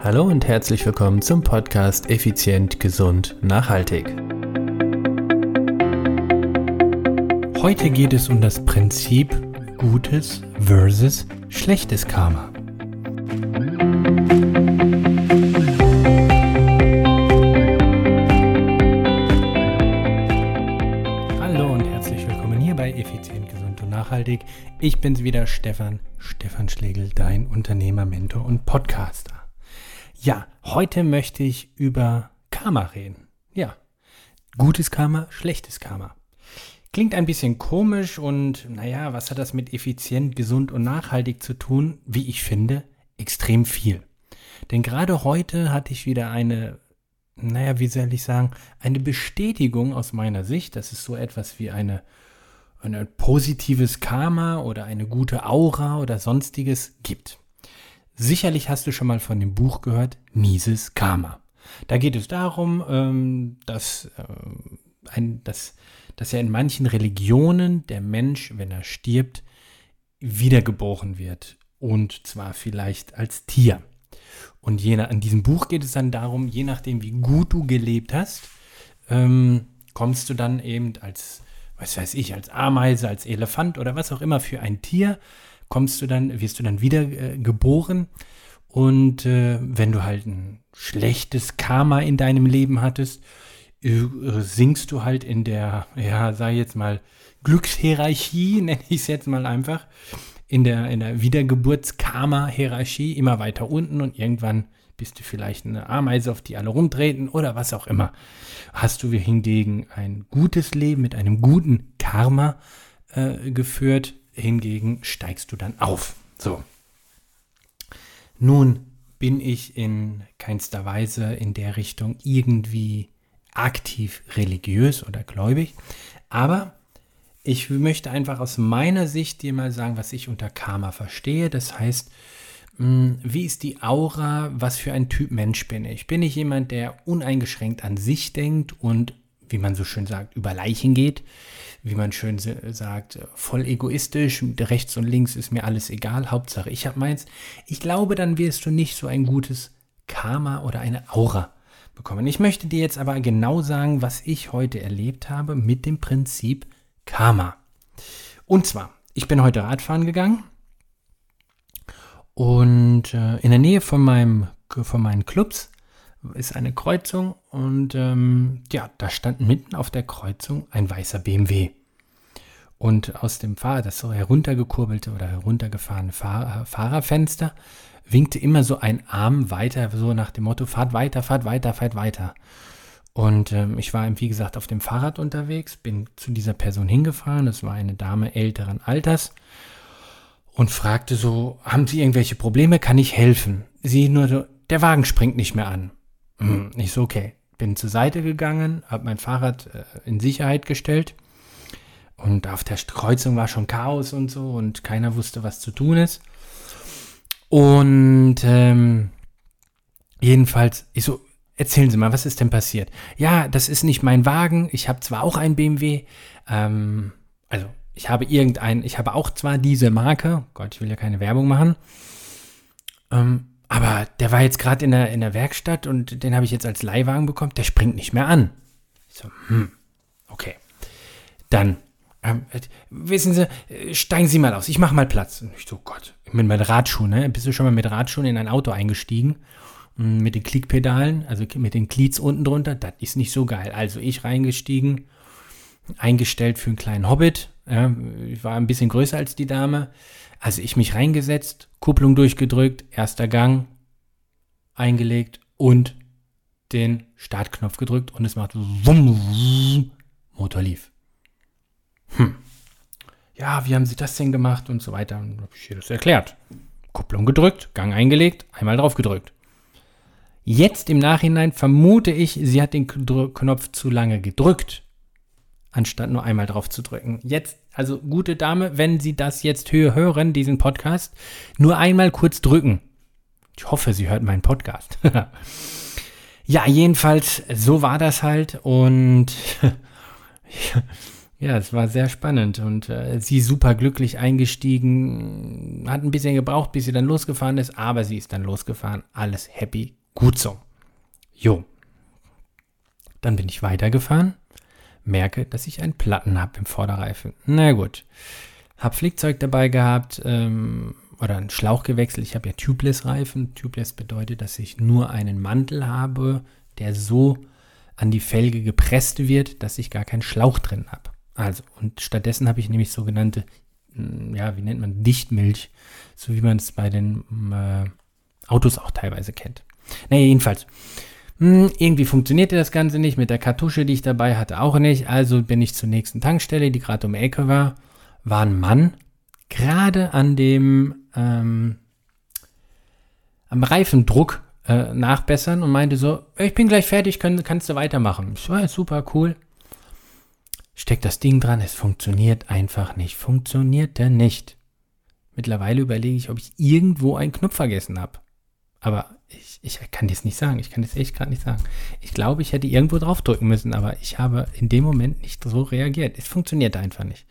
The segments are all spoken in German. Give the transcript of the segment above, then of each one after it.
Hallo und herzlich willkommen zum Podcast Effizient, Gesund, Nachhaltig. Heute geht es um das Prinzip gutes versus schlechtes Karma. Hallo und herzlich willkommen hier bei Effizient, Gesund und Nachhaltig. Ich bin's wieder, Stefan, Stefan Schlegel, dein Unternehmer, Mentor und Podcaster. Ja, heute möchte ich über Karma reden. Ja, gutes Karma, schlechtes Karma. Klingt ein bisschen komisch und naja, was hat das mit effizient, gesund und nachhaltig zu tun? Wie ich finde, extrem viel. Denn gerade heute hatte ich wieder eine, naja, wie soll ich sagen, eine Bestätigung aus meiner Sicht, dass es so etwas wie eine, ein positives Karma oder eine gute Aura oder sonstiges gibt. Sicherlich hast du schon mal von dem Buch gehört, Mises Karma. Da geht es darum, ähm, dass, äh, ein, dass, dass ja in manchen Religionen der Mensch, wenn er stirbt, wiedergeboren wird. Und zwar vielleicht als Tier. Und je nach, in diesem Buch geht es dann darum, je nachdem, wie gut du gelebt hast, ähm, kommst du dann eben als, was weiß ich, als Ameise, als Elefant oder was auch immer für ein Tier kommst du dann, wirst du dann wieder äh, geboren. Und äh, wenn du halt ein schlechtes Karma in deinem Leben hattest, äh, sinkst du halt in der, ja, ich jetzt mal, Glückshierarchie, nenne ich es jetzt mal einfach, in der, in der Wiedergeburtskarma-Hierarchie immer weiter unten und irgendwann bist du vielleicht eine Ameise, auf die alle rumtreten oder was auch immer. Hast du hingegen ein gutes Leben mit einem guten Karma äh, geführt, hingegen steigst du dann auf. So. Nun bin ich in keinster Weise in der Richtung irgendwie aktiv religiös oder gläubig, aber ich möchte einfach aus meiner Sicht dir mal sagen, was ich unter Karma verstehe. Das heißt, hm, wie ist die Aura? Was für ein Typ Mensch bin ich? Bin ich jemand, der uneingeschränkt an sich denkt und, wie man so schön sagt, über Leichen geht? wie man schön sagt, voll egoistisch, rechts und links ist mir alles egal, Hauptsache ich habe meins. Ich glaube, dann wirst du nicht so ein gutes Karma oder eine Aura bekommen. Ich möchte dir jetzt aber genau sagen, was ich heute erlebt habe mit dem Prinzip Karma. Und zwar, ich bin heute Radfahren gegangen und äh, in der Nähe von, meinem, von meinen Clubs ist eine Kreuzung und ähm, ja, da stand mitten auf der Kreuzung ein weißer BMW. Und aus dem Fahrer, das so heruntergekurbelte oder heruntergefahrene Fahr Fahrerfenster, winkte immer so ein Arm weiter, so nach dem Motto, fahrt weiter, fahrt weiter, fahrt weiter. Und ähm, ich war, wie gesagt, auf dem Fahrrad unterwegs, bin zu dieser Person hingefahren, das war eine Dame älteren Alters, und fragte so, haben Sie irgendwelche Probleme, kann ich helfen? Sie nur so, der Wagen springt nicht mehr an. Hm, ich so, okay. Bin zur Seite gegangen, habe mein Fahrrad äh, in Sicherheit gestellt. Und auf der Kreuzung war schon Chaos und so und keiner wusste, was zu tun ist. Und ähm, jedenfalls, ich so, erzählen Sie mal, was ist denn passiert? Ja, das ist nicht mein Wagen. Ich habe zwar auch ein BMW, ähm, also ich habe irgendein, ich habe auch zwar diese Marke, Gott, ich will ja keine Werbung machen, ähm, aber der war jetzt gerade in der, in der Werkstatt und den habe ich jetzt als Leihwagen bekommen. Der springt nicht mehr an. Ich so, hm, okay. Dann, ähm, wissen Sie, steigen Sie mal aus. Ich mache mal Platz. Und ich so, Gott, mit meinen Radschuhen, ne? Bist du schon mal mit Radschuhen in ein Auto eingestiegen? Hm, mit den Klickpedalen, also mit den Glieds unten drunter. Das ist nicht so geil. Also ich reingestiegen, eingestellt für einen kleinen Hobbit. Ja, ich war ein bisschen größer als die Dame. Also ich mich reingesetzt, Kupplung durchgedrückt, erster Gang eingelegt und den Startknopf gedrückt und es macht wumm, Motor lief. Hm. Ja, wie haben Sie das denn gemacht und so weiter? Und habe ich ihr das erklärt. Kupplung gedrückt, Gang eingelegt, einmal drauf gedrückt. Jetzt im Nachhinein vermute ich, sie hat den Knopf zu lange gedrückt anstatt nur einmal drauf zu drücken. Jetzt, also gute Dame, wenn Sie das jetzt hören, diesen Podcast, nur einmal kurz drücken. Ich hoffe, sie hört meinen Podcast. ja, jedenfalls, so war das halt und Ja, es war sehr spannend und äh, sie super glücklich eingestiegen, hat ein bisschen gebraucht, bis sie dann losgefahren ist, aber sie ist dann losgefahren, alles happy, gut so. Jo. Dann bin ich weitergefahren, merke, dass ich einen Platten habe im Vorderreifen. Na gut. Hab Flickzeug dabei gehabt ähm, oder einen Schlauch gewechselt. Ich habe ja Tubeless-Reifen. Tubeless bedeutet, dass ich nur einen Mantel habe, der so an die Felge gepresst wird, dass ich gar keinen Schlauch drin habe. Also, und stattdessen habe ich nämlich sogenannte, hm, ja, wie nennt man, Dichtmilch, so wie man es bei den äh, Autos auch teilweise kennt. Naja, jedenfalls. Hm, irgendwie funktionierte das Ganze nicht, mit der Kartusche, die ich dabei hatte, auch nicht. Also bin ich zur nächsten Tankstelle, die gerade um die Ecke war, war ein Mann, gerade an dem, ähm, am Reifendruck äh, nachbessern und meinte so, ich bin gleich fertig, kann, kannst du weitermachen. So, ja, super, cool steckt das Ding dran, es funktioniert einfach nicht. Funktionierte nicht. Mittlerweile überlege ich, ob ich irgendwo einen Knopf vergessen habe. Aber ich, ich kann das nicht sagen. Ich kann das echt gerade nicht sagen. Ich glaube, ich hätte irgendwo draufdrücken müssen, aber ich habe in dem Moment nicht so reagiert. Es funktioniert einfach nicht.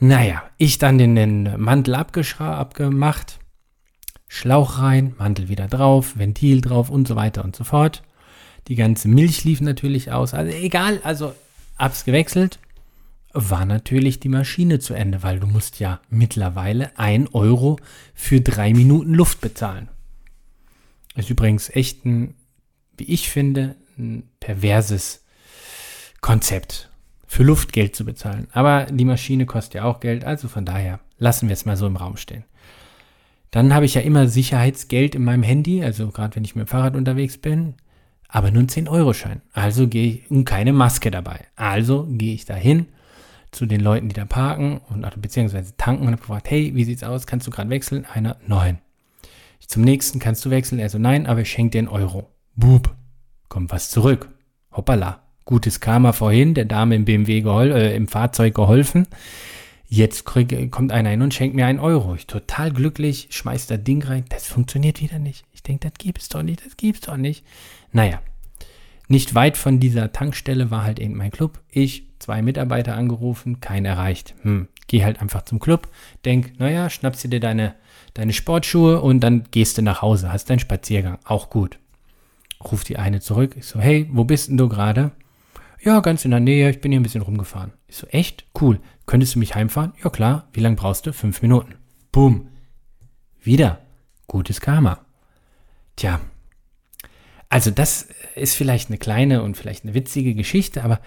Naja, ich dann den, den Mantel abgemacht, Schlauch rein, Mantel wieder drauf, Ventil drauf und so weiter und so fort. Die ganze Milch lief natürlich aus. Also egal, also Hab's gewechselt, war natürlich die Maschine zu Ende, weil du musst ja mittlerweile 1 Euro für drei Minuten Luft bezahlen. Ist übrigens echt ein, wie ich finde, ein perverses Konzept, für Luft Geld zu bezahlen. Aber die Maschine kostet ja auch Geld, also von daher lassen wir es mal so im Raum stehen. Dann habe ich ja immer Sicherheitsgeld in meinem Handy, also gerade wenn ich mit dem Fahrrad unterwegs bin aber nur ein 10-Euro-Schein. Also gehe ich und keine Maske dabei. Also gehe ich dahin zu den Leuten, die da parken und beziehungsweise tanken und habe gefragt, hey, wie sieht's aus? Kannst du gerade wechseln? Einer, nein. Ich zum nächsten, kannst du wechseln? Er so, nein, aber ich schenke dir einen Euro. Bub, kommt was zurück. Hoppala. Gutes Karma vorhin, der Dame im BMW gehol äh, im Fahrzeug geholfen. Jetzt krieg, kommt einer hin und schenkt mir einen Euro. Ich total glücklich, schmeiß das Ding rein. Das funktioniert wieder nicht. Ich denke, das gibt es doch nicht, das gibt es doch nicht. Naja, nicht weit von dieser Tankstelle war halt eben mein Club. Ich, zwei Mitarbeiter angerufen, kein erreicht. Hm, geh halt einfach zum Club, denk, naja, schnappst dir deine, deine Sportschuhe und dann gehst du nach Hause, hast deinen Spaziergang. Auch gut. Ruf die eine zurück. Ich so, hey, wo bist denn du gerade? Ja, ganz in der Nähe, ich bin hier ein bisschen rumgefahren. Ich so, echt? Cool. Könntest du mich heimfahren? Ja, klar. Wie lange brauchst du? Fünf Minuten. Boom. Wieder. Gutes Karma. Tja, also das ist vielleicht eine kleine und vielleicht eine witzige Geschichte, aber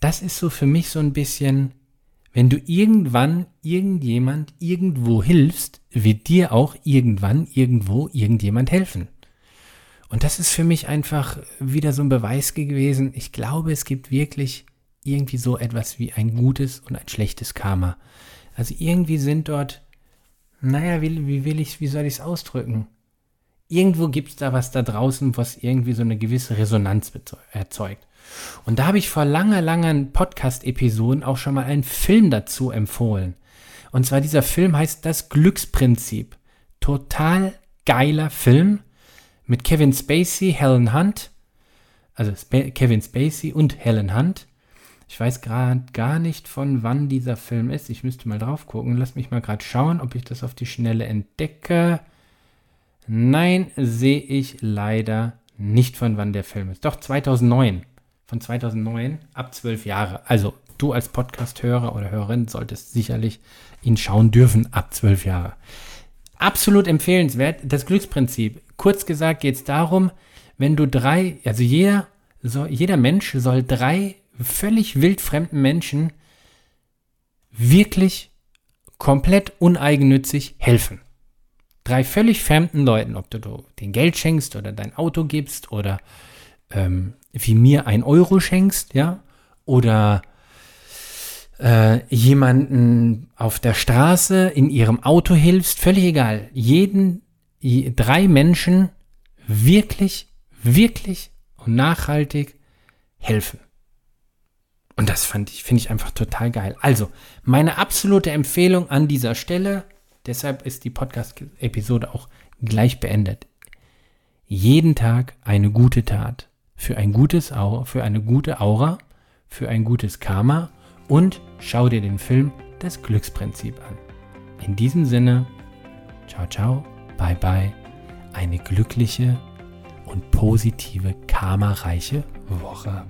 das ist so für mich so ein bisschen, wenn du irgendwann irgendjemand irgendwo hilfst, wird dir auch irgendwann irgendwo irgendjemand helfen. Und das ist für mich einfach wieder so ein Beweis gewesen. Ich glaube, es gibt wirklich irgendwie so etwas wie ein gutes und ein schlechtes Karma. Also irgendwie sind dort, naja, wie, wie will ich, wie soll ich es ausdrücken? irgendwo gibt es da was da draußen, was irgendwie so eine gewisse Resonanz erzeugt. Und da habe ich vor langer, langer Podcast-Episoden auch schon mal einen Film dazu empfohlen. Und zwar dieser Film heißt Das Glücksprinzip. Total geiler Film mit Kevin Spacey, Helen Hunt. Also Sp Kevin Spacey und Helen Hunt. Ich weiß gerade gar nicht, von wann dieser Film ist. Ich müsste mal drauf gucken. Lass mich mal gerade schauen, ob ich das auf die Schnelle entdecke. Nein, sehe ich leider nicht von wann der Film ist. Doch 2009. Von 2009 ab 12 Jahre. Also du als Podcast-Hörer oder Hörerin solltest sicherlich ihn schauen dürfen ab 12 Jahre. Absolut empfehlenswert. Das Glücksprinzip. Kurz gesagt geht es darum, wenn du drei, also jeder, so, jeder Mensch soll drei völlig wildfremden Menschen wirklich komplett uneigennützig helfen drei völlig fremden Leuten, ob du den Geld schenkst oder dein Auto gibst oder ähm, wie mir ein Euro schenkst, ja, oder äh, jemanden auf der Straße in ihrem Auto hilfst, völlig egal. Jeden, drei Menschen wirklich, wirklich und nachhaltig helfen. Und das fand ich, finde ich einfach total geil. Also, meine absolute Empfehlung an dieser Stelle, Deshalb ist die Podcast-Episode auch gleich beendet. Jeden Tag eine gute Tat. Für ein gutes für eine gute Aura, für ein gutes Karma und schau dir den Film Das Glücksprinzip an. In diesem Sinne, ciao, ciao, bye, bye, eine glückliche und positive, karmareiche Woche.